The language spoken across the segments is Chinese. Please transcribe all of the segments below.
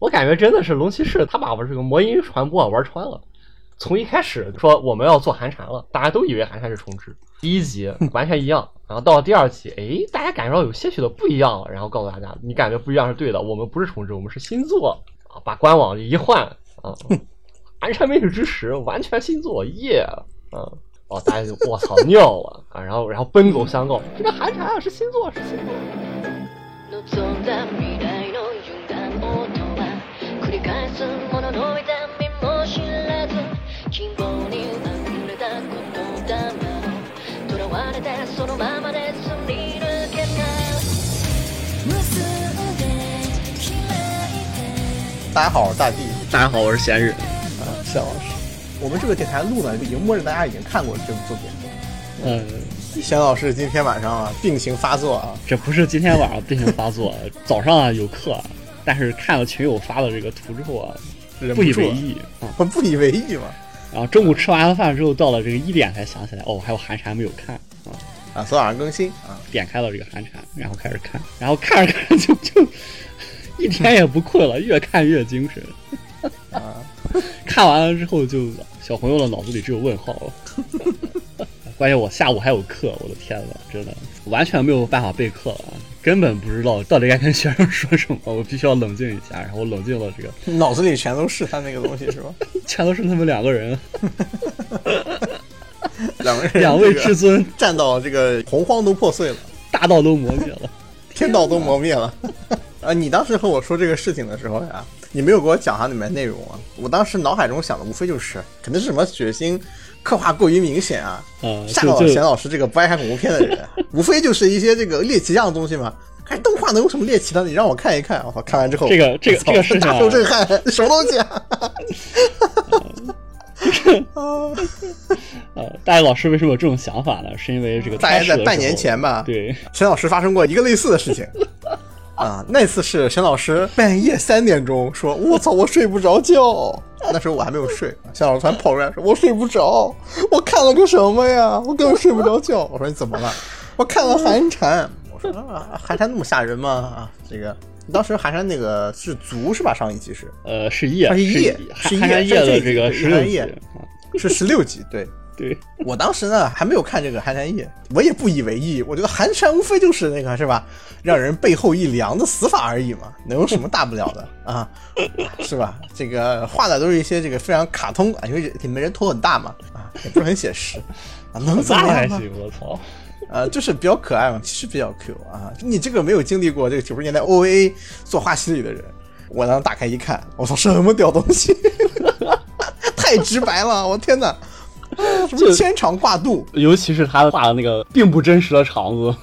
我感觉真的是龙骑士他把我这个魔音传播玩穿了。从一开始说我们要做寒蝉了，大家都以为寒蝉是重置，第一集完全一样，然后到了第二集，哎，大家感觉到有些许的不一样了，然后告诉大家，你感觉不一样是对的，我们不是重置，我们是新作啊，把官网一换啊，寒蝉美女之时完全新作，耶，嗯，哦，大家就我操尿了啊，然后然后奔走相告，这个寒蝉啊是新作，是新作。繰り返すものの痛みも知らず希望に溢れた言霊を囚われてそのままですり抜けた結んで開いて大家好，我是大地大家好，我是闲日。啊，谢老师。我们这个电台录呢，已经默认大家已经看过这部作品。嗯，贤老师今天晚上啊，病情发作啊，这不是今天晚上病情发作，早上啊有课， 但是看了群友发的这个图之后啊，不以为意啊。我不以为意嘛。然后中午吃完了饭之后，到了这个一点才想起来，哦，还有寒蝉没有看啊。啊，昨晚上更新啊，点开了这个寒蝉，然后开始看，然后看着看着就就一天也不困了，越看越精神。啊，看完了之后就，小朋友的脑子里只有问号了。关键我下午还有课，我的天呐，真的完全没有办法备课了，根本不知道到底该跟学生说什么，我必须要冷静一下。然后我冷静了，这个脑子里全都是他那个东西是吧？全都是他们两个人，两个人，两位至尊，站到这个洪荒都破碎了，大道都磨灭了。天道都磨灭了。啊，你当时和我说这个事情的时候呀，你没有给我讲它里面内容啊。我当时脑海中想的无非就是，肯定是什么血腥刻画过于明显啊，啊，吓到就就了贤老师这个不爱看恐怖片的人，无非就是一些这个猎奇样的东西嘛。哎动画能有什么猎奇的？你让我看一看，我操！看完之后，这个这个这个事情啊大受震撼，什么东西啊？啊呃，大家老师为什么有这种想法呢？是因为这个大概开始的在半年前吧，对，沈老师发生过一个类似的事情。啊，那次是沈老师半夜三点钟说：“我操，我睡不着觉。”那时候我还没有睡，沈老师突然跑出来说：“我睡不着，我看了个什么呀？我根本睡不着觉。”我说：“你怎么了？”我看了寒蝉。我说：“啊，寒蝉那么吓人吗？啊，这个当时寒蝉那个是足是吧？上一集是呃，是夜，啊是夜是夜寒寒山夜这这的这个十六集寒夜啊，是十六集，对。对，我当时呢还没有看这个《寒蝉夜》，我也不以为意。我觉得寒蝉无非就是那个是吧，让人背后一凉的死法而已嘛，能有什么大不了的啊？是吧？这个画的都是一些这个非常卡通啊，因为里面人头很大嘛，啊，也不是很写实啊，能怎么样呢？那还行，我操！呃，就是比较可爱嘛，其实比较 Q 啊。你这个没有经历过这个九十年代 OVA 做画系里的人，我当时打开一看，我操，什么屌东西，太直白了，我天哪！什么牵肠挂肚？尤其是他画的那个并不真实的肠子，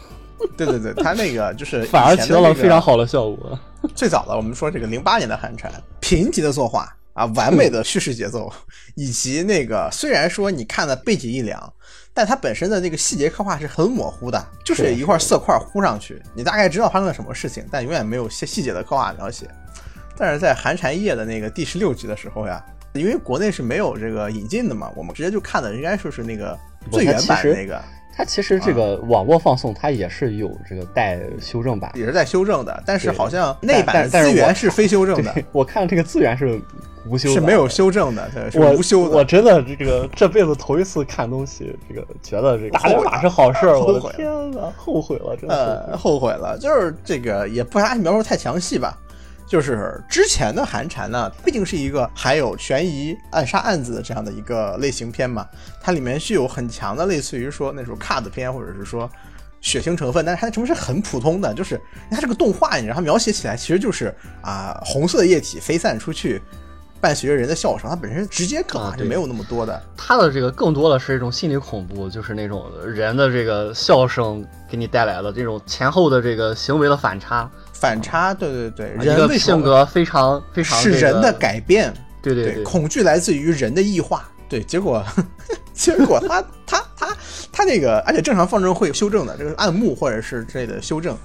对对对，他那个就是 反而起到了非常好。好的效果。最早的我们说这个零八年的寒蝉，贫瘠的作画啊，完美的叙事节奏，以及那个虽然说你看的背景一凉，但它本身的那个细节刻画是很模糊的，就是一块色块糊上去，你大概知道发生了什么事情，但永远没有细细节的刻画描写。但是在寒蝉夜的那个第十六集的时候呀，因为国内是没有这个引进的嘛，我们直接就看的应该说是那个最原版的那个。它其实这个网络放送，它也是有这个带修正版。也是带修正的，但是好像但那版资源是非修正的，我看这个资源是无修，是没有修正的，对，是我无修的。我真的这个这辈子头一次看东西，这个觉得这个打后悔码是好事儿，我的天呐，后悔了，真的呃，后悔了，就是这个也不啥描述太详细吧。就是之前的寒蝉呢，毕竟是一个还有悬疑暗杀案子的这样的一个类型片嘛，它里面具有很强的类似于说那种 cut 片或者是说血腥成分，但是它的成分是很普通的，就是它这个动画，你让它描写起来其实就是啊、红色的液体飞散出去，伴随着人的笑声，它本身直接梗啊对画是没有那么多的。它的这个更多的是一种心理恐怖，就是那种人的这个笑声给你带来的这种前后的这个行为的反差，反差，对对对，人为什么性格非常非常是人的改变，对对对，恐惧来自于人的异化。对，结果 结果他他他他那个，而且正常放正会修正的，这个暗幕或者是之类的修正。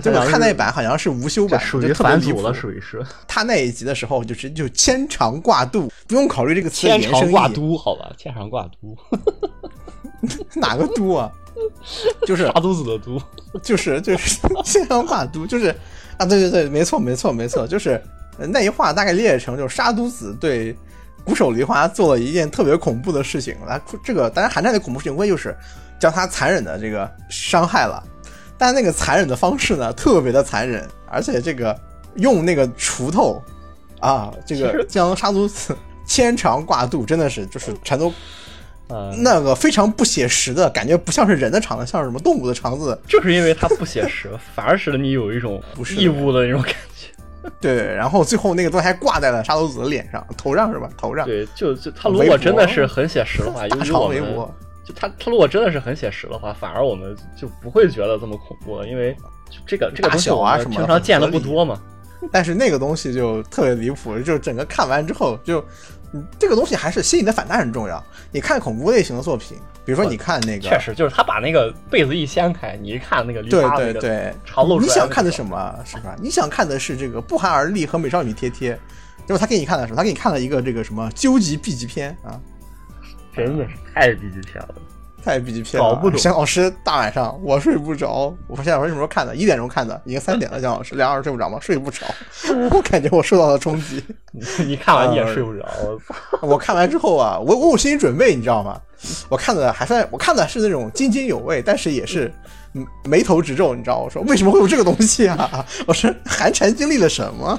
结果看那版好像是无修版，属于特别离谱反祖了，属于是他那一集的时候，就是就牵肠挂肚，不用考虑这个词的牵肠挂肚，好吧，牵肠挂肚，哪个肚啊？就是大肚子的肚，就是就是牵肠挂肚，就是啊，对对对，没错没错没错，就是呃那一话大概理解成就是杀毒子对鼓手梨花做了一件特别恐怖的事情。来，这个当然寒战的恐怖行为就是将他残忍的这个伤害了，但那个残忍的方式呢，特别的残忍，而且这个用那个锄头啊，这个将杀毒子 牵肠挂肚，真的是就是全都呃，那个非常不写实的感觉，不像是人的肠子，像是什么动物的肠子。就是因为它不写实，反而使得你有一种 不是义务的那种感觉。对，然后最后那个东西还挂在了沙头子的脸上，头上是吧？头上。对，就就他如果真的是很写实的话，由大肠于我们围脖，就他他如果真的是很写实的话，反而我们就不会觉得这么恐怖了，因为就这个这个大东西我们小啊什么平常见的不多嘛。但是那个东西就特别离谱，就整个看完之后就，嗯这个东西还是吸引的反弹很重要。你看恐怖类型的作品，比如说你看那个，确实，就是他把那个被子一掀开，你一看那个梨对对对长露出来你想看的什么是吧？你想看的是这个不寒而栗和美少女贴贴，结果他给你看的时候，他给你看了一个这个什么究极 B 级片啊，真的是太 B 级片了。太级片了。搞不懂姜老师大晚上我睡不着，我说现在我什么时候看的？一点钟看的，已经三点了。姜老师两小时睡不着吗？睡不着，我感觉我受到了冲击。你你看完你也呃睡不着，我 看完之后啊，我我有心理准备，你知道吗？我看的还算，我看的是那种津津有味，但是也是嗯眉头直皱，你知道？我说为什么会有这个东西啊？我说寒蝉经历了什么？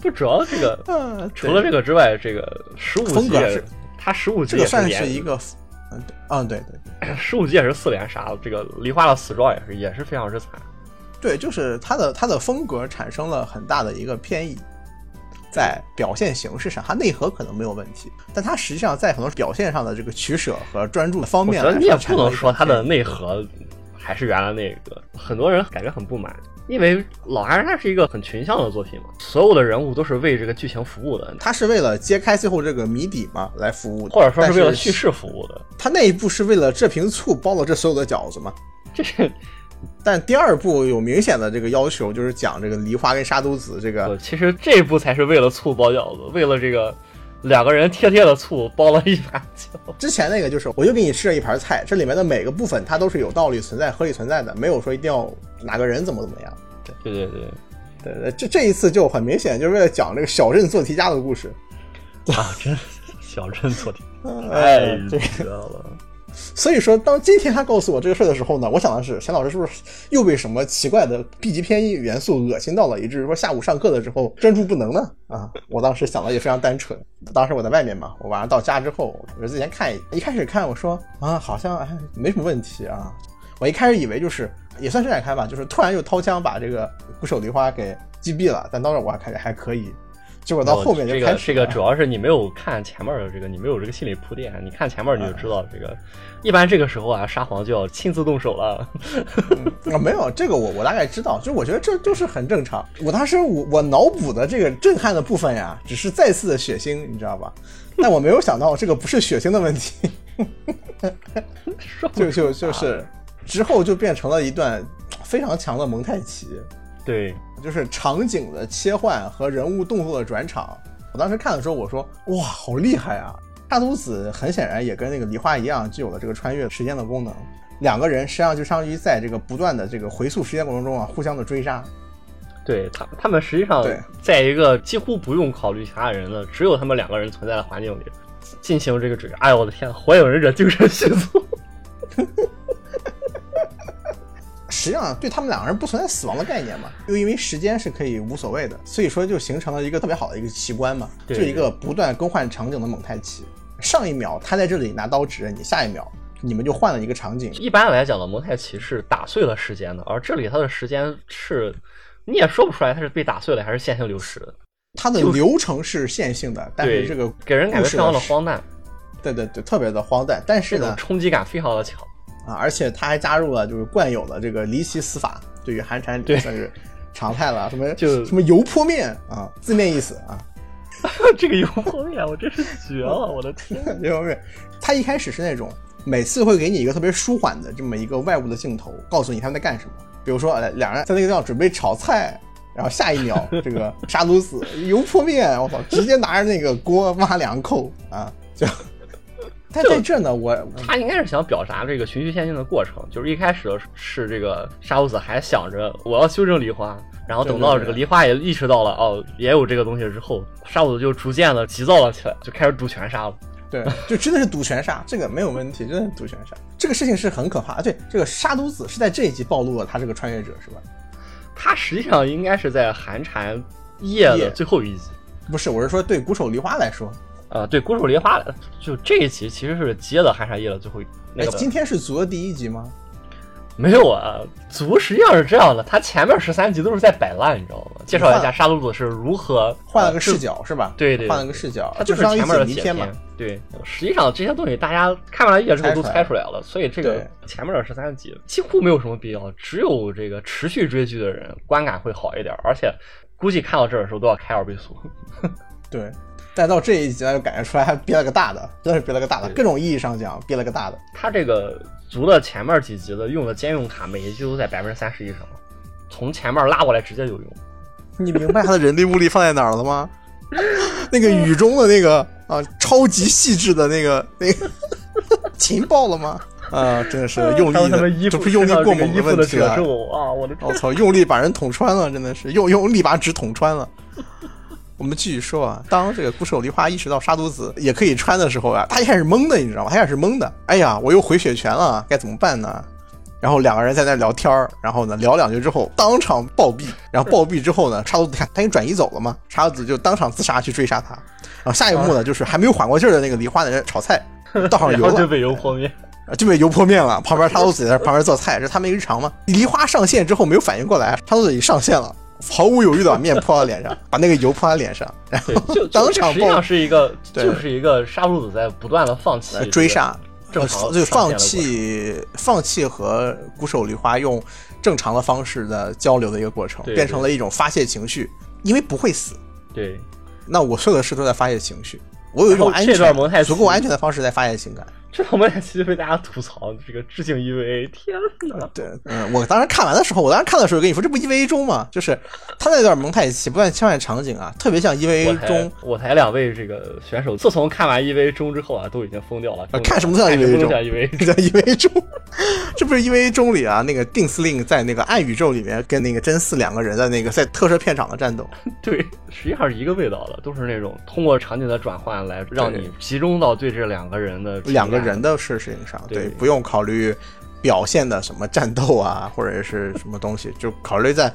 不主要这个嗯，除了这个之外，这个十五格是他十五集这个算是一个，嗯对，嗯对对 十五级也是四连杀，这个梨花的死状也是也是非常之惨。对，就是他的他的风格产生了很大的一个偏移。在表现形式上，他内核可能没有问题，但他实际上在很多表现上的这个取舍和专注的方面你也不能说他的内核还是原来那个，很多人感觉很不满，因为老寒它是一个很群像的作品嘛，所有的人物都是为这个剧情服务的，他是为了揭开最后这个谜底嘛来服务的，或者说是为了叙事服务的。他那一步是为了这瓶醋包了这所有的饺子嘛？这是但第二部有明显的这个要求，就是讲这个梨花跟沙都子这个呃，其实这一步才是为了醋包饺子，为了这个两个人贴贴的醋包了一盘酒。之前那个就是，我就给你吃了一盘菜，这里面的每个部分它都是有道理存在、合理存在的，没有说一定要哪个人怎么怎么样。对对对，对对，这这一次就很明显，就是为了讲这个小镇做题家的故事。啊，真小镇做题 哎太这个了。所以说，当今天他告诉我这个事儿的时候呢，我想的是，钱老师是不是又被什么奇怪的 B 级偏元素恶心到了，以至于说下午上课的时候专注不能呢？啊，我当时想的也非常单纯。当时我在外面嘛，我晚上到家之后，我之前看一一开始看，我说啊，好像哎没什么问题啊。我一开始以为就是也算是展开吧，就是突然又掏枪把这个鼓手梨花给击毙了，但当时我还感觉还可以。结果到后面就这开始这个主要是你没有看前面的这个，你没有这个心理铺垫，你看前面你就知道这个。一般这个时候啊，沙皇就要亲自动手了。啊，没有这个我我大概知道，就我觉得这就是很正常。我当时我我脑补的这个震撼的部分呀，只是再次的血腥，你知道吧？但我没有想到这个不是血腥的问题，就就就是之后就变成了一段非常强的蒙太奇，对，就是场景的切换和人物动作的转场。我当时看的时候，我说哇，好厉害啊！大都子很显然也跟那个梨花一样，具有了这个穿越时间的功能。两个人实际上就相当于在这个不断的这个回溯时间过程中啊，互相的追杀。对他他们实际上对在一个几乎不用考虑其他人的，只有他们两个人存在的环境里进行这个追杀。哎呦我的天，火影忍者精神续作。实际上对他们两个人不存在死亡的概念嘛，又因为时间是可以无所谓的，所以说就形成了一个特别好的一个奇观嘛，就一个不断更换场景的蒙太奇。上一秒他在这里拿刀指着你，下一秒你们就换了一个场景。一般来讲的，蒙太奇是打碎了时间的，而这里它的时间是你也说不出来它是被打碎了还是线性流逝的，它的流程是线性的，但是这个给人感觉非常的荒诞，对对对，特别的荒诞。但是呢，冲击感非常的强。啊，而且他还加入了就是惯有的这个离奇死法，对于寒蝉对算是常态了。什么就什么油泼面啊，字面意思啊，这个油泼面我真是绝了，我的天！油泼面。他一开始是那种每次会给你一个特别舒缓的这么一个外部的镜头，告诉你他们在干什么。比如说，呃两人在那个地方准备炒菜，然后下一秒 这个杀毒死油泼面，我操，直接拿着那个锅挖两口啊，就但在这呢，我他应该是想表达这个循序渐进的过程，就是一开始是这个沙悟子还想着我要修正梨花，然后等到这个梨花也意识到了哦，也有这个东西之后，沙悟子就逐渐的急躁了起来，就开始赌拳杀了。对，就真的是赌拳杀，这个没有问题，真的是赌拳杀。这个事情是很可怕。对，这个沙都子是在这一集暴露了他这个穿越者，是吧？他实际上应该是在寒蝉夜的最后一集。不是，我是说对鼓手梨花来说，呃，对孤树梨花，就这一集其实是接了寒山夜的最后一。那哎，个今天是足的第一集吗？没有啊，族实际上是这样的，他前面十三集都是在摆烂，你知道吗？介绍一下沙鲁鲁是如何换了个视呃角是吧？对对对换了个视角，它就是前面的解谜篇嘛。。对，实际上这些东西大家看完了一页之后都猜出来猜出来了，所以这个前面的十三集几乎没有什么必要，只有这个持续追剧的人观感会好一点，而且估计看到这儿的时候都要开二倍速。对，但到这一集呢，就感觉出来还憋了个大的，真的是憋了个大的，各种意义上讲憋了个大的。他这个足的前面几集的用的兼用卡，每一集都在百分之三十以上，从前面拉过来直接就用。你明白他的人力物力放在哪儿了吗？那个雨中的那个啊，超级细致的那个那个情报了吗？啊，真的是用力的，这不是用力过猛的问题了。褶皱啊！我的天我操，用力把人捅穿了，真的是用用力把纸捅穿了。我们继续说啊，当这个孤手梨花意识到杀毒子也可以穿的时候啊，他一开始懵的，你知道吗？他一开始懵的。哎呀，我又回血泉了，该怎么办呢？然后两个人在那聊天儿，然后呢聊两句之后当场暴毙，然后暴毙之后呢，沙都子看他已经转移走了嘛，沙都子就当场自杀去追杀他。然后下一幕呢，就是还没有缓过劲儿的那个梨花在那炒菜，倒上油了就，被油泼面。啊就被油泼面了。旁边沙都子在旁边做菜，这是他们日常嘛。梨花上线之后没有反应过来，沙都子已上线了，毫无犹豫的把面泼到脸上，把那个油泼到脸上，然后，就 当场爆实际上是一个，就是一个杀戮子在不断的放弃呃追杀。正常呃，就放弃放弃和孤手梨花用正常的方式的交流的一个过程，变成了一种发泄情绪，因为不会死。对，那我所有的事都在发泄情绪，我有一种安全、足够安全的方式在发泄情感。这场蒙太奇就被大家吐槽这个致敬 EVA，天哪！对，嗯，我当时看完的时候，我当时看的时候跟你说，这不 EVA 中吗？就是他那段蒙太奇不断切换场景啊，特别像 EVA 中。我台两位这个选手，自从看完 EVA 中之后啊，都已经疯掉了。呃看什么都像 EVA 中像 EVA 中，这不是 EVA 中里啊？那个定司令在那个暗宇宙里面跟那个真嗣两个人在那个在特摄片场的战斗，对，实际上是一个味道的，都是那种通过场景的转换来让你集中到对这两个人的两个人的事情上，对不用考虑表现的什么战斗啊，或者是什么东西，就考虑在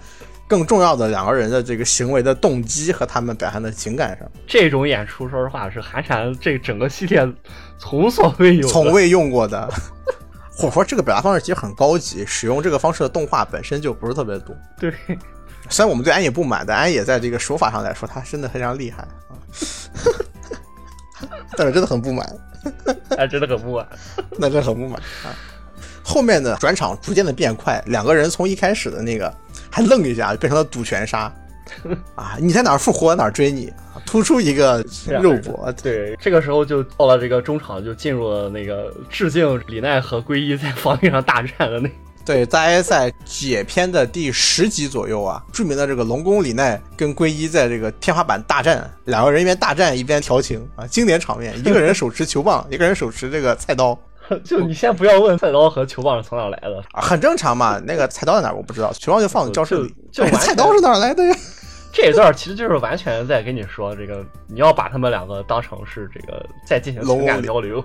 更重要的两个人的这个行为的动机和他们表现的情感上，这种演出，说实话是寒蝉这整个系列从所未有，从未用过的。或者说这个表达方式其实很高级，使用这个方式的动画本身就不是特别多。对。虽然我们对安野不满，但安野在这个手法上来说，他真的非常厉害啊。但是真的很不满，哎，真的很不满。那真的很不满啊。后面的转场逐渐的变快，两个人从一开始的那个还愣一下，变成了赌拳杀 啊！你在哪儿复活，哪儿追你，啊突出一个肉搏。对，这个时候就到了这个中场，就进入了那个致敬李奈和归一在防御上大战的那。对，大家在解篇的第十集左右啊，著名的这个龙宫里奈跟归一在这个天花板大战，两个人一边大战一边调情啊，经典场面，一个人手持球棒，一个人手持这个菜刀 就你先不要问菜刀和球棒是从哪来的，啊，很正常嘛。那个菜刀在哪儿我不知道，球棒就放教室里，菜刀是哪儿来的呀？这一段其实就是完全在跟你说，这个你要把他们两个当成是这个在进行情感交流。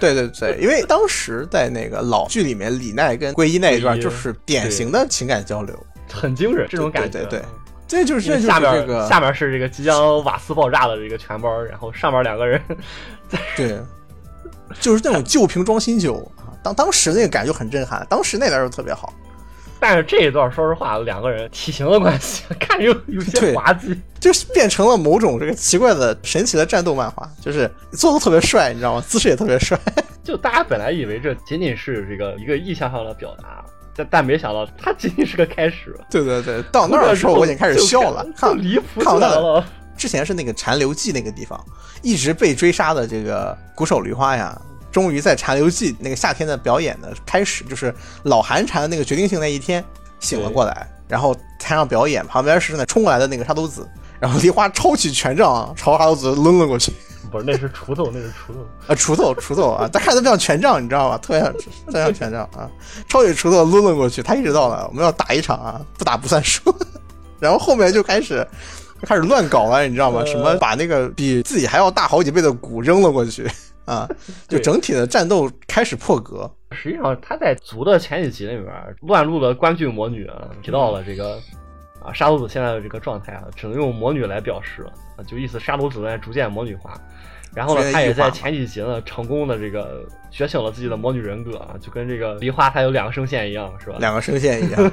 对对对，因为当时在那个老剧里面，李奈跟桂一那一段就是典型的情感交流，很精神，这种感觉。对对对这就是这就是下面、这个下面是这个即将瓦斯爆炸的这个全包，然后上面两个人 对，就是那种旧瓶装新酒啊。当当时那个感觉很震撼，当时那段就特别好。但是这一段，说实话，两个人体型的关系，看着有有些滑稽。就是变成了某种这个奇怪的、神奇的战斗漫画，就是做的特别帅，你知道吗？姿势也特别帅。就大家本来以为这仅仅是这个一个意向上的表达，但但没想到它仅仅是个开始。对对对，到那儿的时候我已经开始笑了，看离谱看了。之前是那个残留记那个地方，一直被追杀的这个鼓手梨花呀，终于在残留记那个夏天的表演的开始，就是老寒蝉的那个决定性那一天醒了过来，然后台上表演，旁边是那冲过来的那个沙都子，然后梨花抄起权杖朝沙都子抡了过去，不是，那是锄头，那是锄头。啊，锄头，锄头啊，他看着特像权杖，你知道吗？特别像，特别像权杖啊！抄起锄头抡了过去，他意识到了，我们要打一场啊，不打不算输。然后后面就开始就开始乱搞了，你知道吗？呃什么把那个比自己还要大好几倍的鼓扔了过去啊，就整体的战斗开始破格。实际上，他在族的前几集里面乱入的关剧魔女啊，提到了这个啊沙鲁子现在的这个状态啊，只能用魔女来表示啊，就意思沙鲁子在逐渐魔女化。然后呢他也在前几集呢成功的这个觉醒了自己的魔女人格啊，就跟这个梨花她有两个声线一样，是吧？两个声线一样，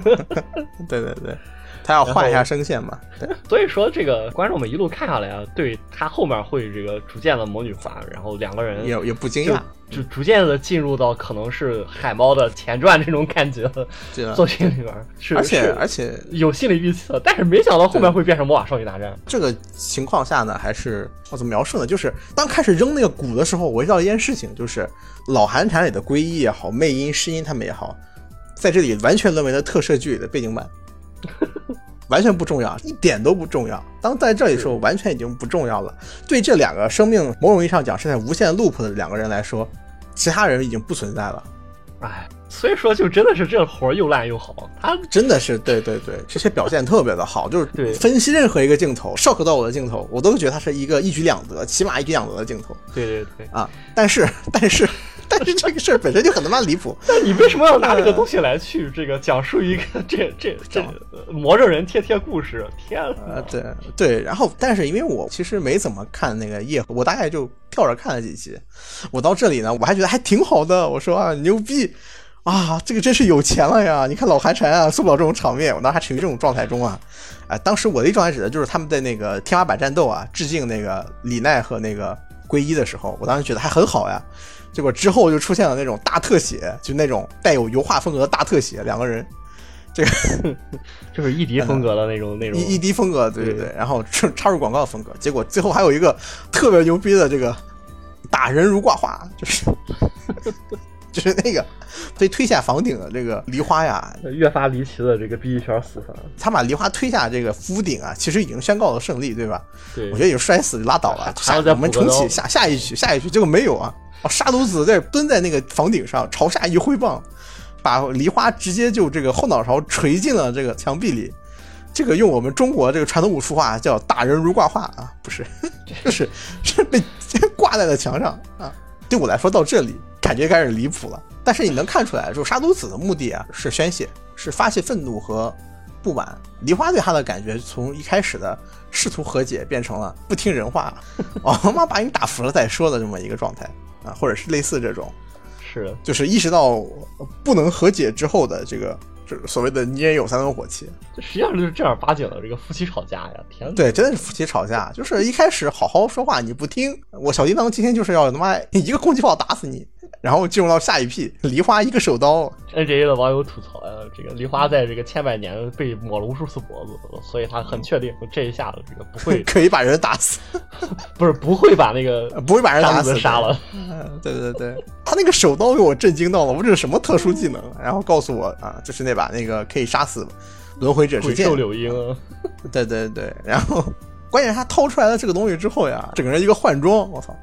对 对对，他要换一下声线嘛。对 所以说，这个观众们一路看下来啊，对他后面会这个逐渐的魔女化，然后两个人也也不惊讶，就逐渐的进入到可能是海猫的前传这种感觉的这个作品里边，是而且而且有心理预期的，但是没想到后面会变成魔法少女大战。这个情况下呢，还是我怎么描述呢？就是当开始扔那个鼓的时候，我遇到一件事情，就是老韩产里的归一也好，魅音、诗音他们也好，在这里完全沦为了特摄剧里的背景板，完全不重要，一点都不重要。当在这里的时候，完全已经不重要了。对这两个生命某种意义上讲是在无限 loop 的两个人来说，其他人已经不存在了。哎，所以说就真的是这活儿又烂又好，他真的是对对对，这些表现特别的好，就是对分析任何一个镜头，shock 到我的镜头，我都觉得它是一个一举两得，起码一举两得的镜头对对对，啊。但是 但是但是这个事儿本身就很他妈离谱，那你为什么要拿这个东西来去这个讲述一个这这这呃魔怔人贴贴故事？天呃啊，，对对，然后但是因为我其实没怎么看那个夜，我大概就跳着看了几集，我到这里呢，我还觉得还挺好的，我说啊牛逼。啊，这个真是有钱了呀！你看老寒蝉啊，受不了这种场面，我当时还处于这种状态中啊。哎、当时我的一状态指的就是他们在那个天花板战斗啊，致敬那个李奈和那个归一的时候，我当时觉得还很好呀。结果之后就出现了那种大特写，就那种带有油画风格的大特写，两个人这个 就是异敌风格的那种 那种一一滴风格，对对对对，然后插插入广告风格，结果最后还有一个特别牛逼的这个打人如挂画，就是就是那个被推下房顶的这个梨花呀，越发离奇的这个逼一圈死法。他把梨花推下这个屋顶啊，其实已经宣告了胜利，对吧？对，我觉得已经摔死就拉倒了，我们重启下下一局下一局，结果没有啊！哦，沙鲁子在蹲在那个房顶上，朝下一挥棒，把梨花直接就这个后脑勺锤进了这个墙壁里。这个用我们中国这个传统武术话叫打人如挂画啊，不是，就是 是被 挂在了墙上啊。对我来说到这里感觉开始离谱了，但是你能看出来，就杀毒子的目的啊是宣泄，是发泄愤怒和不满。梨花对他的感觉从一开始的试图和解变成了不听人话，我 他妈把你打服了再说的这么一个状态啊，或者是类似这种，是，就是意识到不能和解之后的这个。这所谓的你也有三分火气，这实际上就是正儿八经的这个夫妻吵架呀！天哪，对，真的是夫妻吵架，就是一开始好好说话你不听，我小叮当今天就是要他妈一个空气炮打死你，然后进入到下一批梨花一个手刀，N J A 的网友吐槽呀，这个梨花在这个千百年被抹了无数次脖子，所以他很确定这一下子这个不会，可以把人打死，不是不会把那个不会把人打死杀了。嗯，对对对，他那个手刀给我震惊到了，我这是什么特殊技能？然后告诉我啊，就是那把那个可以杀死轮回者之剑鬼兽。柳樱，对对对，然后关键是他掏出来了这个东西之后呀，整个人一个换装，我操，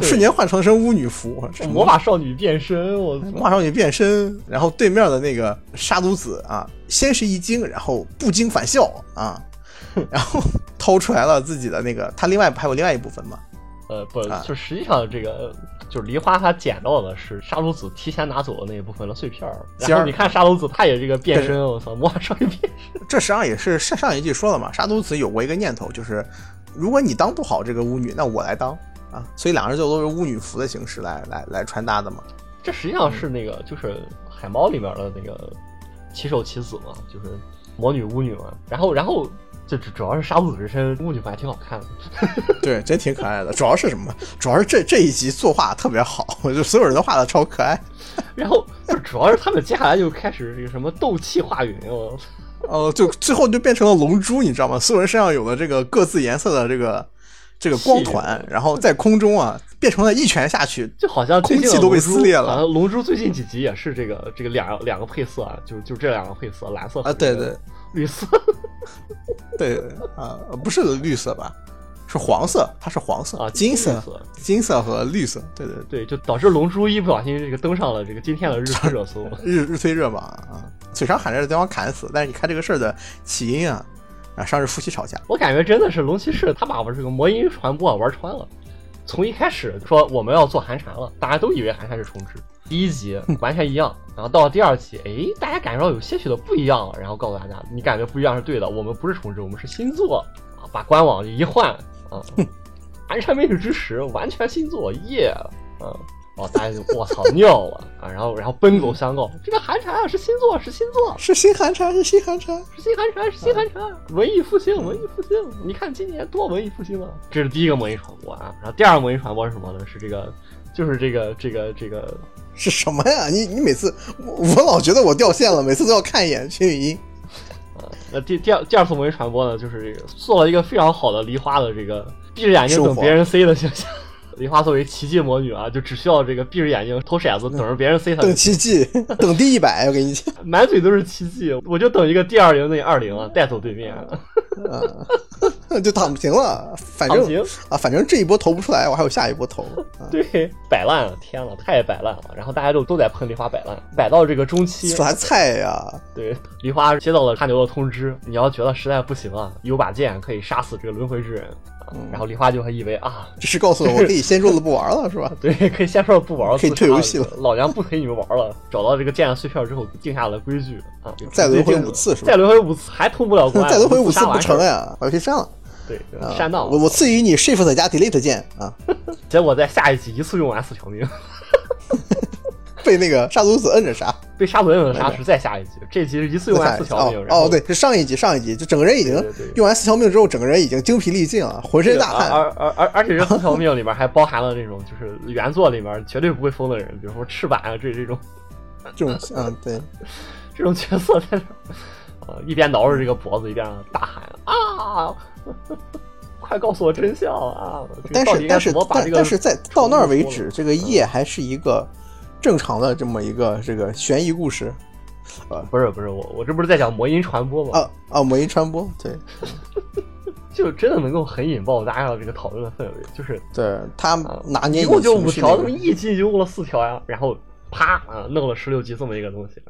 瞬间换成身巫女服，魔法少女变身，我魔法少女变身，然后对面的那个杀毒子啊，先是一惊，然后不惊反笑啊，然后掏出来了自己的那个，他另外还有另外一部分嘛，呃不啊，就实际上这个就是梨花她捡到的是沙鲁子提前拿走的那一部分的碎片儿，然后你看沙鲁子他也这个变身，我操，魔法少女变身，这实际上也是上上一季说了嘛，沙鲁子有过一个念头，就是如果你当不好这个巫女，那我来当啊，所以两个人就都是巫女服的形式来来来穿搭的嘛。这实际上是那个就是海猫里面的那个骑手棋子嘛，就是魔女巫女嘛，然后然后。这主主要是沙鲁子这身巫女服还挺好看的，对，真挺可爱的。主要是什么？主要是这这一集作画特别好，我 就所有人都画的超可爱。然后就主要是他们接下来就开始这个什么斗气化云，哦呃，就最后就变成了龙珠，你知道吗？所有人身上有了这个各自颜色的这个这个光团，然后在空中啊变成了一拳下去，就好像空气都被撕裂了好像龙珠最近几集也是这个这个两两个配色啊，就就这两个配色，蓝色啊对对绿色。对啊、不是绿色吧？是黄色，它是黄色啊金色金色、和绿色，对对对，对，就导致《龙珠一》不小心这个登上了这个今天的日推热搜。日日推热榜啊，嘴上喊着对方砍死，但是你看这个事儿的起因啊，啊，上是夫妻吵架，我感觉真的是龙骑士他把我这个魔音传播玩穿了。从一开始说我们要做寒蝉了，大家都以为寒蝉是重置，第一集完全一样，然后到了第二集，哎，大家感觉到有些许的不一样了，然后告诉大家，你感觉不一样是对的，我们不是重置，我们是新作啊，把官网一换啊，寒蝉美女之时完全新作，耶，啊。哦，大家就我操尿了啊！然后，然后奔走相告，这个寒蝉啊是新作，是新作，是新寒蝉，是新寒蝉，是新寒蝉，是新寒蝉，文艺复兴，文艺复兴！你看今年多文艺复兴啊！这是第一个文艺传播啊，然后第二个文艺传播是什么呢？是这个，就是这个，这个，这个是什么呀？你你每次我我老觉得我掉线了，每次都要看一眼全语音。呃，那第第二第二次魔音传播呢，就是这个做了一个非常好的梨花的这个闭着眼睛等别人 C 的形象。梨花作为奇迹魔女啊，就只需要这个闭着眼睛投骰子，等着别人塞她。等奇迹，等第一百，我跟你讲，满嘴都是奇迹，我就等一个第二零那二零啊，带走对面。啊，就躺平了，反正啊，反正这一波投不出来，我还有下一波投。啊、对，摆烂了，天呐，太摆烂了。然后大家都都在喷梨花摆烂，摆到这个中期，耍菜呀。对，梨花接到了他牛的通知，你要觉得实在不行啊，有把剑可以杀死这个轮回之人。然后梨花就还以为啊，这是告诉我我可以先说了不玩了，是吧？对，可以先说了不玩了，可以退游戏了。老娘不陪你们玩了。找到这个剑的碎片之后，定下了规矩啊，再轮回五次是吧？再轮回五次还通不了关，再轮回五次不成呀，把游戏删了。对，删档。我我赐予你 Shift 加 Delete 键啊。结果在下一集一次用完四条命。被那个杀毒子摁着杀，被杀毒摁着杀是再下一集，这集是一次用完四条命。哦，对，是上一集，上一集就整个人已经用完四条命之后，整个人已经精疲力尽了，浑身大汗。而而而而且这四条命里面还包含了这种就是原作里面绝对不会疯的人，比如说翅膀啊这这种，这种嗯对，这种角色在这啊一边挠着这个脖子一边大喊啊。快告诉我真相啊！但是但是但但是在到那儿为止，这个夜还是一个正常的这么一个这个悬疑故事，啊，不是不是我我这不是在讲魔音传播吗？啊啊，魔音传播，对，就真的能够很引爆大家的这个讨论的氛围，就是对他拿捏一共就五条，他们一集就用了四条呀，然后啪啊弄了十六集这么一个东西，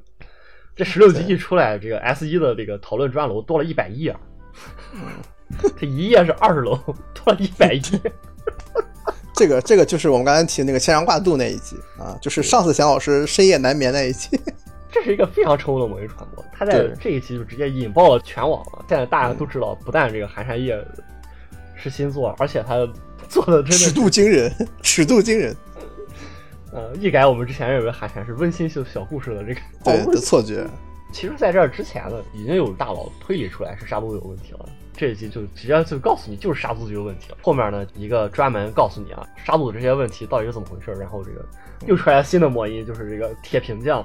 这十六集一出来，这个 S 一的这个讨论专楼多了一百亿啊。这一页是二十楼，多了一百页。这个这个就是我们刚才提那个牵肠挂肚那一集啊，就是上次祥老师深夜难眠那一集。这是一个非常成功的某一传播，他在这一集就直接引爆了全网了。现在大家都知道，不但这个寒山夜是新作，而且他做的真的尺度惊人，尺度惊人。呃，一改我们之前认为寒山是温馨小小故事的这个对的错觉。其实，在这之前呢，已经有大佬推理出来是沙漏有问题了。这一集就直接就告诉你，就是杀毒就有问题了。后面呢，一个专门告诉你啊，杀毒这些问题到底是怎么回事。然后这个又出来新的魔音，就是这个铁平匠。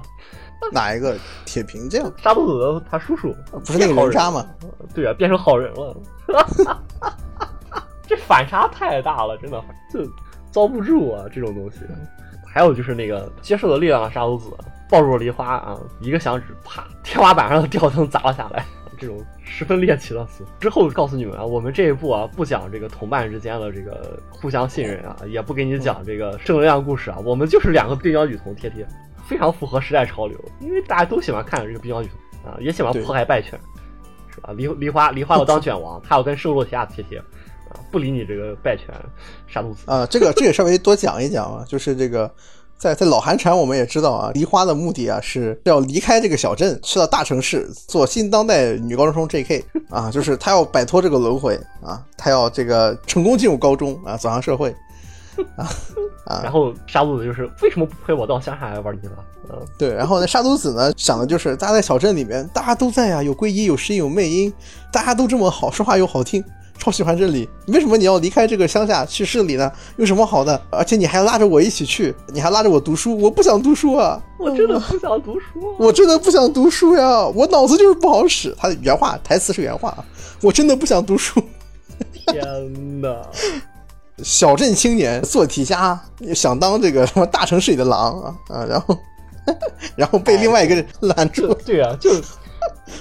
哪一个铁平匠？杀毒子的他叔叔，不是那个人渣吗？对啊，变成好人了。这反差太大了，真的就遭不住啊！这种东西。还有就是那个接受了力量的杀毒子。抱住梨花啊！一个响指，啪，天花板上的吊灯砸了下来。这种十分猎奇的词。之后告诉你们啊，我们这一部啊，不讲这个同伴之间的这个互相信任啊，也不给你讲这个正能量故事啊，我们就是两个冰娇女童贴贴，非常符合时代潮流。因为大家都喜欢看这个冰娇女童啊，也喜欢迫害败犬，是吧？梨梨花梨花要当卷王，他要跟圣洛提亚贴贴啊，不理你这个败犬杀毒子啊。这个这也稍微多讲一讲啊，就是这个。在在老寒蝉，我们也知道啊，梨花的目的啊是要离开这个小镇，去到大城市做新当代女高中生 J.K. 啊，就是她要摆脱这个轮回啊，她要这个成功进入高中啊，走向社会啊 啊。然后沙都子就是为什么不陪我到乡下来玩泥巴？嗯，对。然后呢沙都子呢，想的就是大家在小镇里面，大家都在啊，有归一，有石英，有魅音，大家都这么好，说话又好听。超喜欢这里，为什么你要离开这个乡下去市里呢？有什么好的？而且你还拉着我一起去，你还拉着我读书，我不想读书啊！我真的不想读书，我真的不想读书呀！我脑子就是不好使。他的原话台词是原话，我真的不想读书。天哪！小镇青年做题家，想当这个什么大城市里的狼啊啊！然后，然后被另外一个人拦住。对啊，就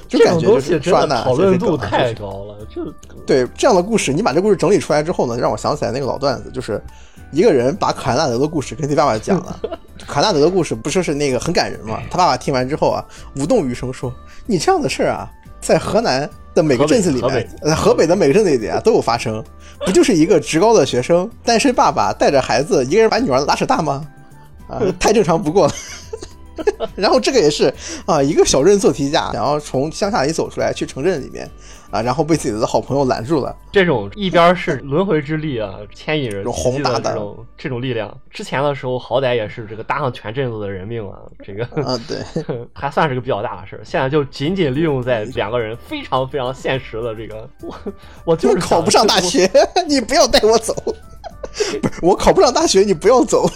就感觉就是西真的讨论度太高了，这对这样的故事，你把这故事整理出来之后呢，让我想起来那个老段子，就是一个人把卡纳德的故事跟他爸爸讲了。卡纳德的故事不说是那个很感人嘛？他爸爸听完之后啊，无动于衷说：“你这样的事儿啊，在河南的每个镇子里河北面，呃，河北的每个镇子里啊都有发生。不就是一个职高的学生，单身爸爸带着孩子，一个人把女儿拉扯大吗？啊，太正常不过了。” 然后这个也是啊，一个小镇做题家，然后从乡下里走出来去城镇里面啊，然后被自己的好朋友拦住了。这种一边是轮回之力啊，牵引人这种宏大的这种这种力量，之前的时候好歹也是这个搭上全镇子的人命啊，这个 啊，对，还算是个比较大的事儿。现在就仅仅利用在两个人非常非常现实的这个，我我就是考不上大，学，你不要带我走。不是我考不上大学，你不要走，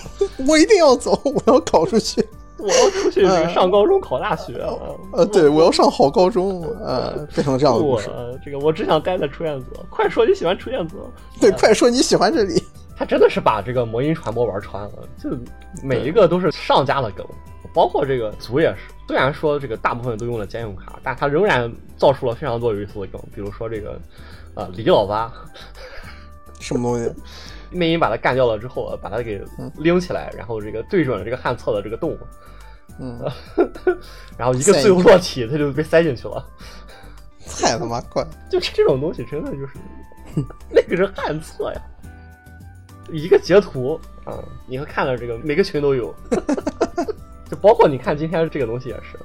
我一定要走，我要考出去。我要出去这个上高中考大学啊！呃，对，我要上好高中，呃，变成这样的故我事。这个我只想待在出院泽，快说你喜欢出院泽。对，快说你喜欢这里。他真的是把这个魔音传播玩穿了，就每一个都是上家的梗，包括这个族也是。虽然说这个大部分都用了兼用卡，但他仍然造出了非常多有意思的梗，比如说这个呃李老八，什么东西？魅音把他干掉了之后，把他给拎起来，然后这个对准了这个汉厕的这个洞，嗯，然后一个自由落体，他就被塞进去了。太他妈快！就这种东西，真的就是 那个是汉厕呀。一个截图啊，你会看到这个每个群都有，就包括你看今天这个东西也是，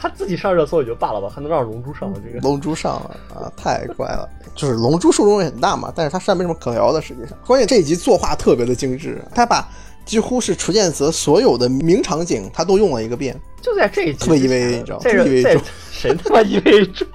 他自己上热搜也就罢了吧，还能让龙珠上了这个。龙珠上了啊，太快了！就是龙珠受众也很大嘛，但是他实际上没什么可聊的，实际上。关键这一集作画特别的精致，他把几乎是楚剑泽所有的名场景他都用了一个遍。就在这一集特别以为你知道以为重谁他妈以为重？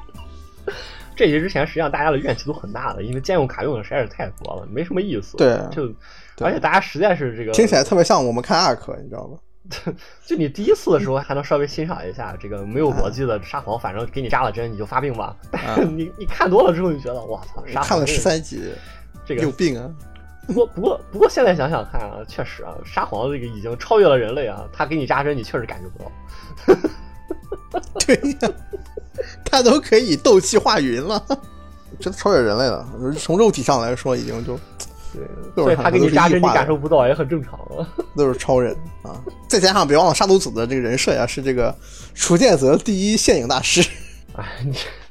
这集之前，实际上大家的怨气都很大的，因为兼用卡用的实在是太多了，没什么意思。对就对而且大家实在是这个听起来特别像我们看 ARK，你知道吗？就你第一次的时候还能稍微欣赏一下这个没有逻辑的沙皇，反正给你扎了针你就发病吧。但 是你你看多了之后，你觉得我操，沙皇看了这十三集，这个。有病啊！不过不过不过现在想想看啊，确实啊，沙皇这个已经超越了人类啊，他给你扎针，你确实感觉不到。对呀、他都可以斗气化云了，真的超越人类了。从肉体上来说，已经就对，所以他给你扎针，你感受不不到也很正常啊。都是超人啊！再加上别忘了杀毒子的这个人设呀，是这个楚剑泽第一现影大师。哎，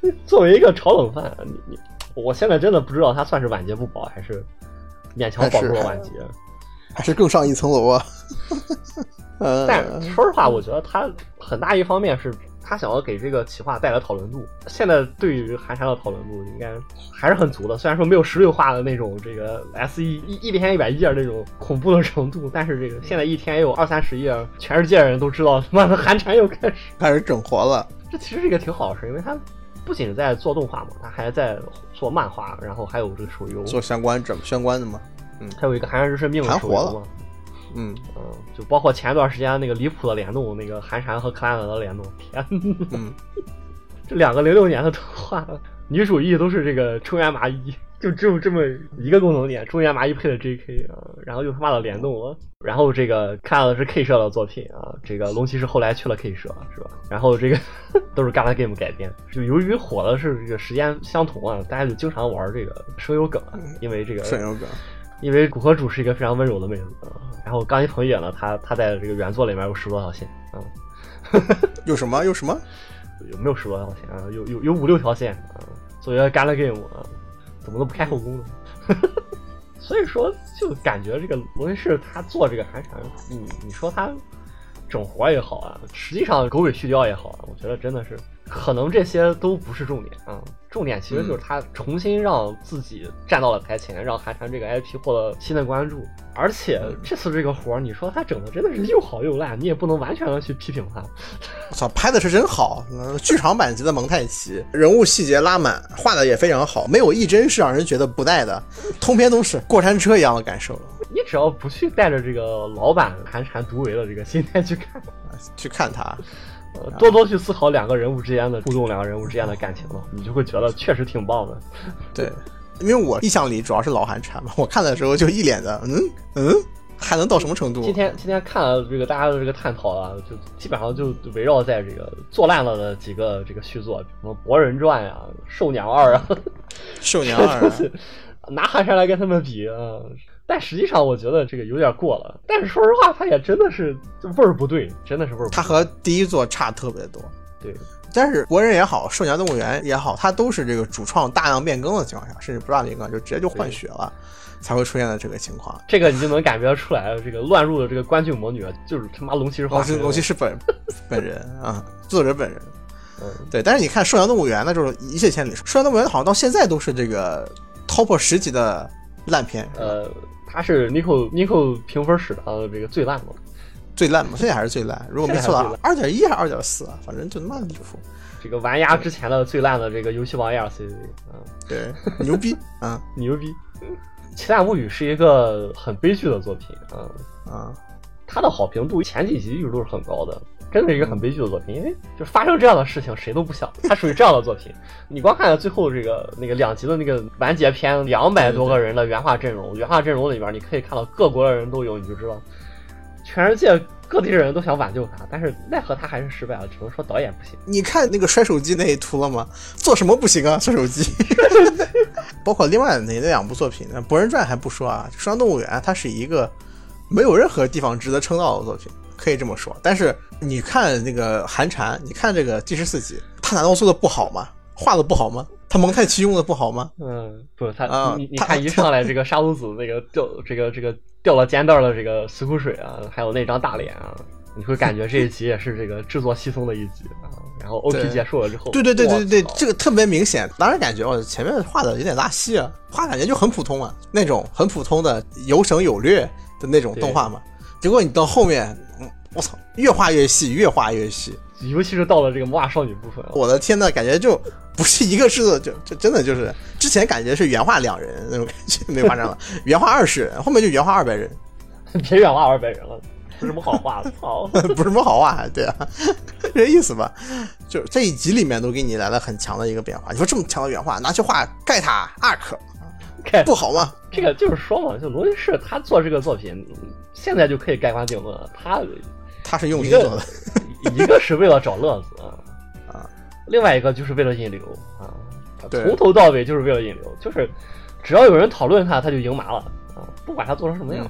你作为一个炒冷饭，你你，我现在真的不知道他算是晚节不保，还是勉强保住了晚节。还是更上一层楼啊！呃，但说实话，我觉得他很大一方面是他想要给这个企划带来讨论度。现在对于寒山的讨论度应该还是很足的，虽然说没有十六话的那种这个 S E 一一天一百页那种恐怖的程度，但是这个现在一天也有二三十页，全世界人都知道他妈的寒蝉又开始。开始整活了。这其实是一个挺好的事，因为他不仅在做动画嘛，他还在做漫画，然后还有这个手游，做相关整相关的嘛。嗯还有一个寒山之神命的手盘活了游嘛。嗯嗯，就包括前一段时间那个离谱的联动，那个寒蝉和克兰德的联动，天哪！嗯，这两个零六年的动画，女主义都是这个中原麻衣，就只有这么一个共同点，中原麻衣配的 JK 啊，然后又他妈的联动了，然后这个看到的是 K 社的作品啊，这个龙骑士后来去了 K 社是吧？然后这个 都是 Gala Game 改编，就由于火的是这个时间相同啊，大家就经常玩这个声优梗啊，因为这个顺游梗。因为古河主是一个非常温柔的妹子，啊然后刚一朋也呢，她她在这个原作里面有十多条线啊，有什么有什么？有没有十多条线啊？有有有五六条线啊。作为 g a l a game 啊，怎么都不开后宫呢？所以说，就感觉这个罗云士他做这个寒蝉，你你说他整活也好啊，实际上狗尾续貂也好啊，我觉得真的是可能这些都不是重点啊，重点其实就是他重新让自己站到了台前，让寒蝉这个 IP 获得新的关注。而且这次这个活儿，你说他整的真的是又好又烂，你也不能完全的去批评他。我操，拍的是真好！呃剧场版级的蒙太奇，人物细节拉满，画的也非常好，没有一帧是让人觉得不带的，通篇都是过山车一样的感受。你只要不去带着这个老板寒蝉独为的这个心态去看，去看它，呃，多多去思考两个人物之间的互动，两个人物之间的感情了，你就会觉得确实挺棒的。对，因为我印象里主要是老寒蝉嘛，我看的时候就一脸的嗯嗯还能到什么程度？今天今天看了这个大家的这个探讨啊，就基本上就围绕在这个做烂了的几个这个续作，什么《博人传》呀、《兽娘二》啊，兽娘二啊，拿寒山来跟他们比啊。但实际上，我觉得这个有点过了。但是说实话，它也真的是味儿不对，真的是味儿不对。它和第一座差特别多。对，但是国人也好，兽娘动物园也好，它都是这个主创大量变更的情况下，甚至不让变更就直接就换血了，才会出现的这个情况。这个你就能感觉出来，这个乱入的这个关俊魔女就是他妈龙骑士化身。龙骑士本 本人啊，作者本人。嗯，对。但是你看兽娘动物园，那就是一泻千里。兽娘动物园好像到现在都是这个 top 十级的烂片。呃，它是 Nico Nico 评分史上的这个最烂的。最烂嘛，现在还是最烂。如果没错的话，二点一还是二点四啊？反正就他妈离谱。这个玩压之前的最烂的这个游戏王 ERC，嗯，对，牛逼啊，牛逼！《奇谭物语》是一个很悲剧的作品，嗯啊，它的好评度前几集一直都是很高的，真的是一个很悲剧的作品。因为就发生这样的事情，谁都不想。它属于这样的作品，你光看最后这个那个两集的那个完结篇，两百多个人的原画阵容，原画阵容里边你可以看到各国的人都有，你就知道。全世界各地的人都想挽救他，但是奈何他还是失败了，只能说导演不行。你看那个摔手机那一图了吗？做什么不行啊？摔手机。包括另外那那两部作品，《博人传》还不说啊，《双动物园》它是一个没有任何地方值得称道的作品，可以这么说。但是你看那个寒蝉，你看这个第十四集，他难道做的不好吗？画的不好吗？他蒙太奇用的不好吗？嗯，不，他、啊你你他看一上来这个沙鲁子那个掉这个这个掉了肩带的这个死苦水啊，还有那张大脸啊，你会感觉这一集也是这个制作稀松的一集啊。然后 OP 结束了之后，对对对对对这个特别明显。当然感觉哦前面画的有点拉稀啊，画感觉就很普通啊，那种很普通的有省有略的那种动画嘛。结果你到后面，嗯我操，越画越细，越画越细。尤其是到了这个魔法少女部分啊，我的天呐，感觉就不是一个制作，就就真的就是之前感觉是原画两人那种感觉，没夸张了，原画二十人，后面就原画二百人，别原画二百人了，不是什么好画，操！不是什么好画，对啊，这意思吧？就是这一集里面都给你来了很强的一个变化。你说这么强的原画，拿去画盖塔、阿克，看不好吗？这个就是说嘛，就罗辑士他做这个作品，现在就可以盖棺定论了，他他是用一心做的。个 一个是为了找乐子啊，啊，另外一个就是为了引流啊，他从头到尾就是为了引流，就是只要有人讨论他，他就赢麻了啊，不管他做成什么样。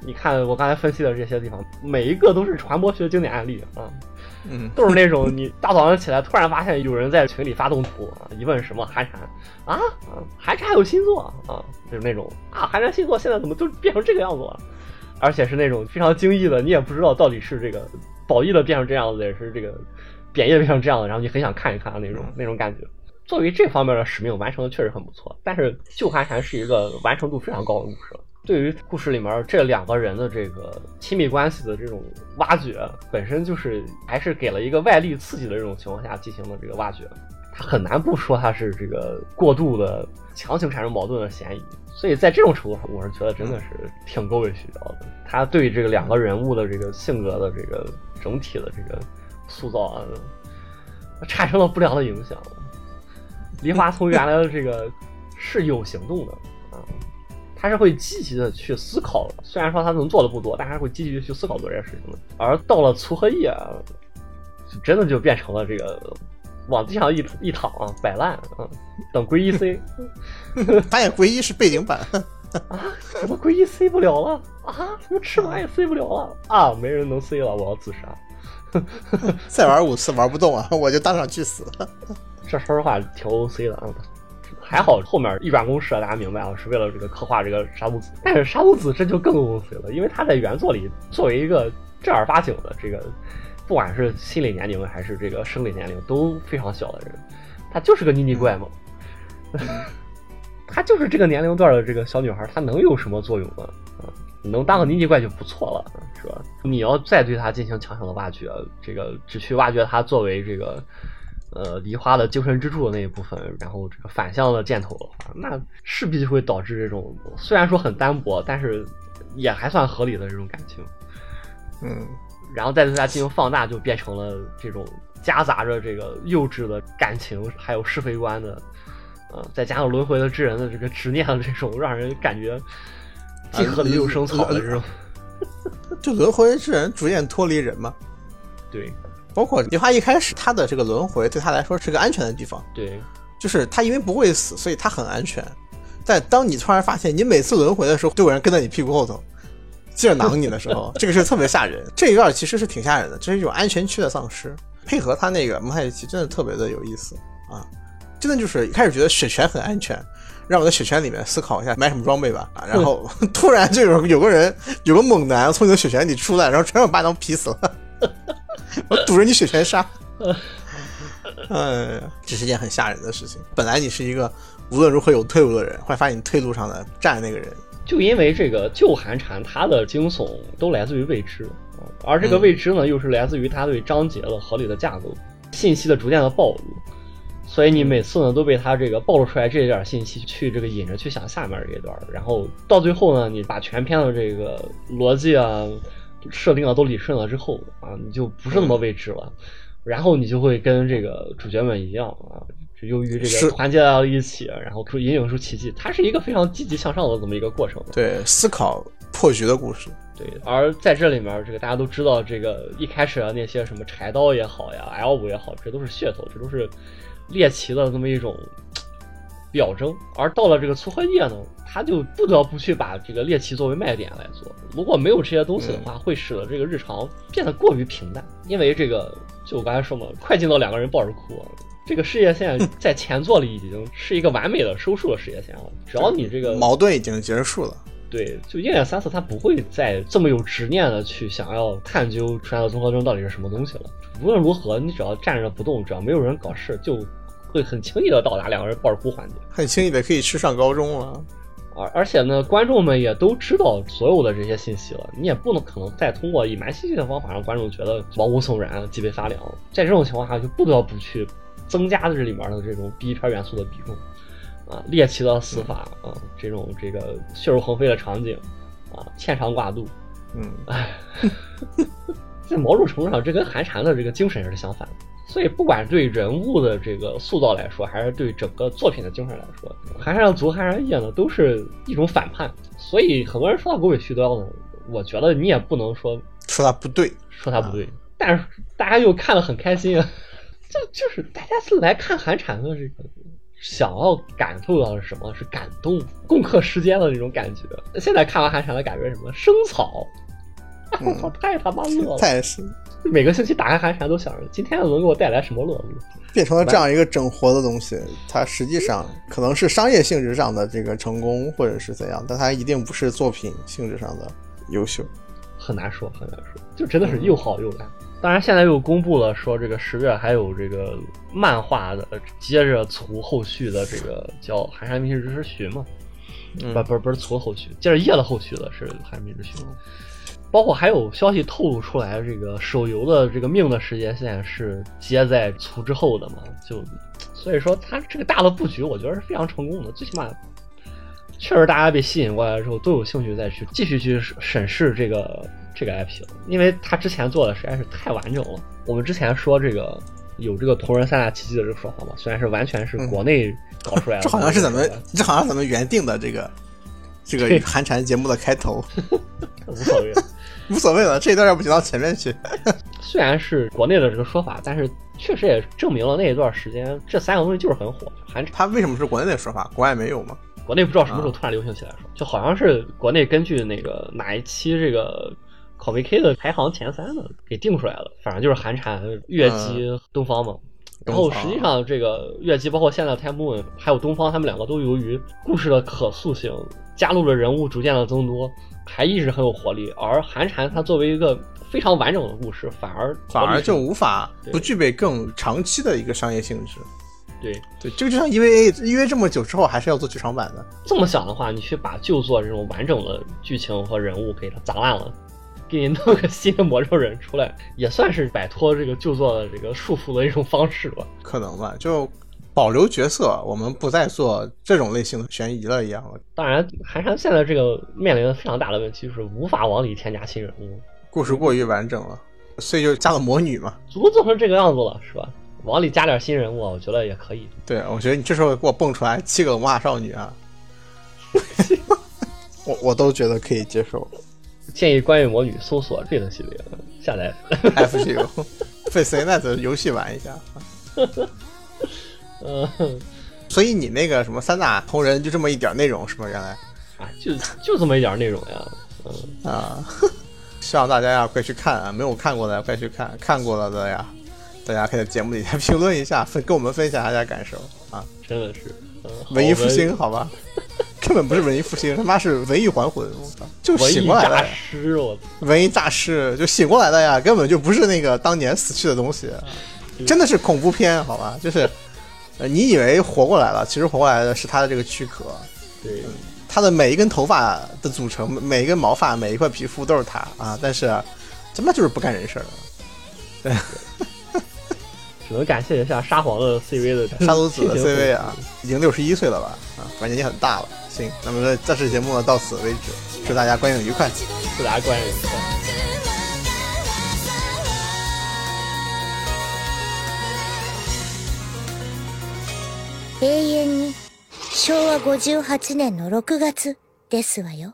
你看我刚才分析的这些地方，每一个都是传播学经典案例啊，嗯，都是那种你大早上起来突然发现有人在群里发动图啊，一问什么寒蝉啊？啊，寒蝉还有新作啊，就是那种啊寒蝉新作现在怎么都变成这个样子了，而且是那种非常惊异的，你也不知道到底是这个褒义的变成这样子，也是这个贬义的变成这样子，然后你很想看一看那种那种感觉。作为这方面的使命完成的确实很不错，但是《旧寒蝉》是一个完成度非常高的故事了。对于故事里面这两个人的这个亲密关系的这种挖掘，本身就是还是给了一个外力刺激的这种情况下进行的这个挖掘，他很难不说他是这个过度的强行产生矛盾的嫌疑。所以在这种程度上，我是觉得真的是挺够委屈掉的。他对这个两个人物的这个性格的这个整体的这个塑造啊，产生了不良的影响。梨花从原来的这个是有行动的啊，他是会积极的去思考，虽然说他能做的不多，但是会积极的去思考做这件事情的。而到了粗和叶，就真的就变成了这个往地上一一躺啊，摆烂啊，等归一 C 发现唯一是背景板，啊，怎么归一 C 不了了啊？怎么翅膀也 C 不了了啊？没人能 C 了，我要自杀。再玩五次玩不动啊，我就当场去死。这说实话挺 OC 的啊，还好后面一转公式，大家明白了，是为了这个刻画这个沙鲁子。但是沙鲁子这就更 OC 了，因为他在原作里作为一个正儿八经的这个，不管是心理年龄还是这个生理年龄都非常小的人，她就是个妮妮怪嘛。她就是这个年龄段的这个小女孩，她能有什么作用呢？啊，能当个妮妮怪就不错了，是吧？你要再对她进行强行的挖掘，这个只去挖掘她作为这个呃梨花的精神支柱的那一部分，然后这个反向的箭头的话，那势必就会导致这种虽然说很单薄，但是也还算合理的这种感情。嗯，然后再对它进行放大，就变成了这种夹杂着这个幼稚的感情，还有是非观的，呃，再加上轮回的之人的这个执念的这种，让人感觉既河里又生草的这种。就轮回之人逐渐脱离人嘛。对包括梨花一开始他的这个轮回对他来说是个安全的地方，对，就是他因为不会死，所以他很安全。但当你突然发现你每次轮回的时候都有人跟在你屁股后头，接着囊你的时候，这个是特别吓人。这一段其实是挺吓人的，这是一种安全区的丧尸，配合他那个蒙太奇真的特别的有意思啊！真的就是一开始觉得雪泉很安全，让我在雪泉里面思考一下买什么装备吧，啊、然后 突然就有有个人有个猛男从你的雪泉里出来，然后全把巴掌劈死了，我堵着你雪泉杀。哎呀，这是件很吓人的事情。本来你是一个无论如何有退路的人，后来发现你退路上的站那个人，就因为这个旧寒蝉，它的惊悚都来自于未知，啊而这个未知呢，又是来自于它对章节的合理的架构，信息的逐渐的暴露，所以你每次呢都被它这个暴露出来这一点信息去这个引着去想下面这一段，然后到最后呢，你把全篇的这个逻辑啊、设定啊都理顺了之后啊，你就不是那么未知了，然后你就会跟这个主角们一样啊。是由于这个团结到一起，然后出引领出奇迹，它是一个非常积极向上的这么一个过程。对思考破局的故事。对，而在这里面，这个大家都知道，这个一开始的那些什么柴刀也好呀，L 五也好，这都是噱头，这都是猎奇的这么一种表征。而到了这个粗荷叶呢，他就不得不去把这个猎奇作为卖点来做。如果没有这些东西的话，会使得这个日常变得过于平淡。因为这个，就我刚才说嘛，快进到两个人抱着哭啊。这个事业线在前作里已经是一个完美的收束的事业线了。只要你这个矛盾已经结束了。对，就鹰眼三四，他不会再这么有执念的去想要探究出来的综合征到底是什么东西了。无论如何，你只要站着不动，只要没有人搞事，就会很轻易的到达两个人抱着哭环节。很轻易的可以去上高中了。而而且呢，观众们也都知道所有的这些信息了，你也不能可能再通过隐瞒信息的方法让观众觉得毛骨悚然、脊背发凉。在这种情况下，就不得不去增加的这里面的这种 B 片元素的比重。啊，猎奇的死法啊，这种这个血肉横飞的场景啊，牵肠挂肚，嗯，唉，在某种程度上，这跟寒蝉的这个精神也是相反的。所以，不管对人物的这个塑造来说，还是对整个作品的精神来说，寒蝉族、寒蝉夜呢，都是一种反叛。所以，很多人说他狗尾续貂呢，我觉得你也不能说说他不对，说他不对，但是大家又看得很开心啊，就就是大家是来看寒蝉的这个。想要感受到的是什么？是感动、共克时艰的那种感觉。现在看完寒蝉的感觉是什么？生草，我 操，太他妈乐了！太是每个星期打开寒蝉都想着今天能给我带来什么乐子，变成了这样一个整活的东西。它实际上可能是商业性质上的这个成功，或者是怎样，但它一定不是作品性质上的优秀。很难说，很难说，就真的是又好又烂。当然，现在又公布了说这个十月还有这个漫画的接着出后续的这个叫《寒山明日之寻》嘛，嗯不不是不是出后续，接着夜的后续的是《寒山明日之寻》，包括还有消息透露出来，这个手游的这个命的时间线是接在出之后的嘛，就所以说它这个大的布局，我觉得是非常成功的，最起码。确实，大家被吸引过来之后，都有兴趣再去继续去审视这个这个 IP 了，因为他之前做的实在是太完整了。我们之前说这个有这个同人三大奇迹的这个说法嘛，虽然是完全是国内搞出来的，这好像是咱们这好像咱们原定的这个 这个对寒蝉节目的开头，无所谓。无所谓了，这一段要不剪到前面去。虽然是国内的这个说法，但是确实也证明了那一段时间这三个东西就是很火。寒蝉它为什么是国内的说法，国外没有吗？国内不知道什么时候突然流行起来说，就好像是国内根据那个哪一期这个考 VK 的排行前三的给定出来了，反正就是寒蝉、月姬、东方嘛。然后实际上，这个月姬包括现在的 Time Moon 还有东方，他们两个都由于故事的可塑性，加入的人物逐渐的增多，还一直很有活力。而寒蝉它作为一个非常完整的故事，反而反而就无法不具备更长期的一个商业性质。对对，这个就像 EVA EVA 这么久之后还是要做剧场版的。这么想的话，你去把旧作这种完整的剧情和人物给它砸烂了，给你弄个 新的魔兽人出来，也算是摆脱这个旧作的这个束缚的一种方式吧。可能吧，就保留角色，我们不再做这种类型的悬疑了一样了。当然，寒山现在这个面临的非常大的问题就是无法往里添加新人物，故事过于完整了，所以就加了魔女嘛。足做成这个样子了，是吧？往里加点新人物，我觉得也可以。对，我觉得你这时候给我蹦出来七个魔法少女啊，我我都觉得可以接受。建议关于魔女搜索这个系列下载。FGO 费 CNET 游戏玩一下。嗯所以你那个什么三大同人就这么一点内容是吗？原来啊，就就这么一点内容呀。嗯，啊，希望大家呀快去看啊，没有看过的快去看，看过了的呀，大家可以在节目底下 评论一下，分跟我们分享大家感受啊。真的是。嗯，文艺复兴，好好吧，根本不是文艺复兴，他妈是文艺还魂，我操，就醒过来的呀，师，我操文艺大师就醒过来的呀，根本就不是那个当年死去的东西，真的是恐怖片，好吧，就是，呃，你以为活过来了，其实活过来的是他的这个躯壳，对，他的每一根头发的组成，每一根毛发，每一块皮肤都是他啊，但是他妈就是不干人事儿对。只能感谢一下沙皇的 CV 的沙鲁子的 CV 啊，已经六十一岁了吧？啊，反正年纪很大了。行，那么这这次节目呢到此为止，祝大家观影愉快。祝大家观影愉快。永遠に昭和58年の6月ですわよ。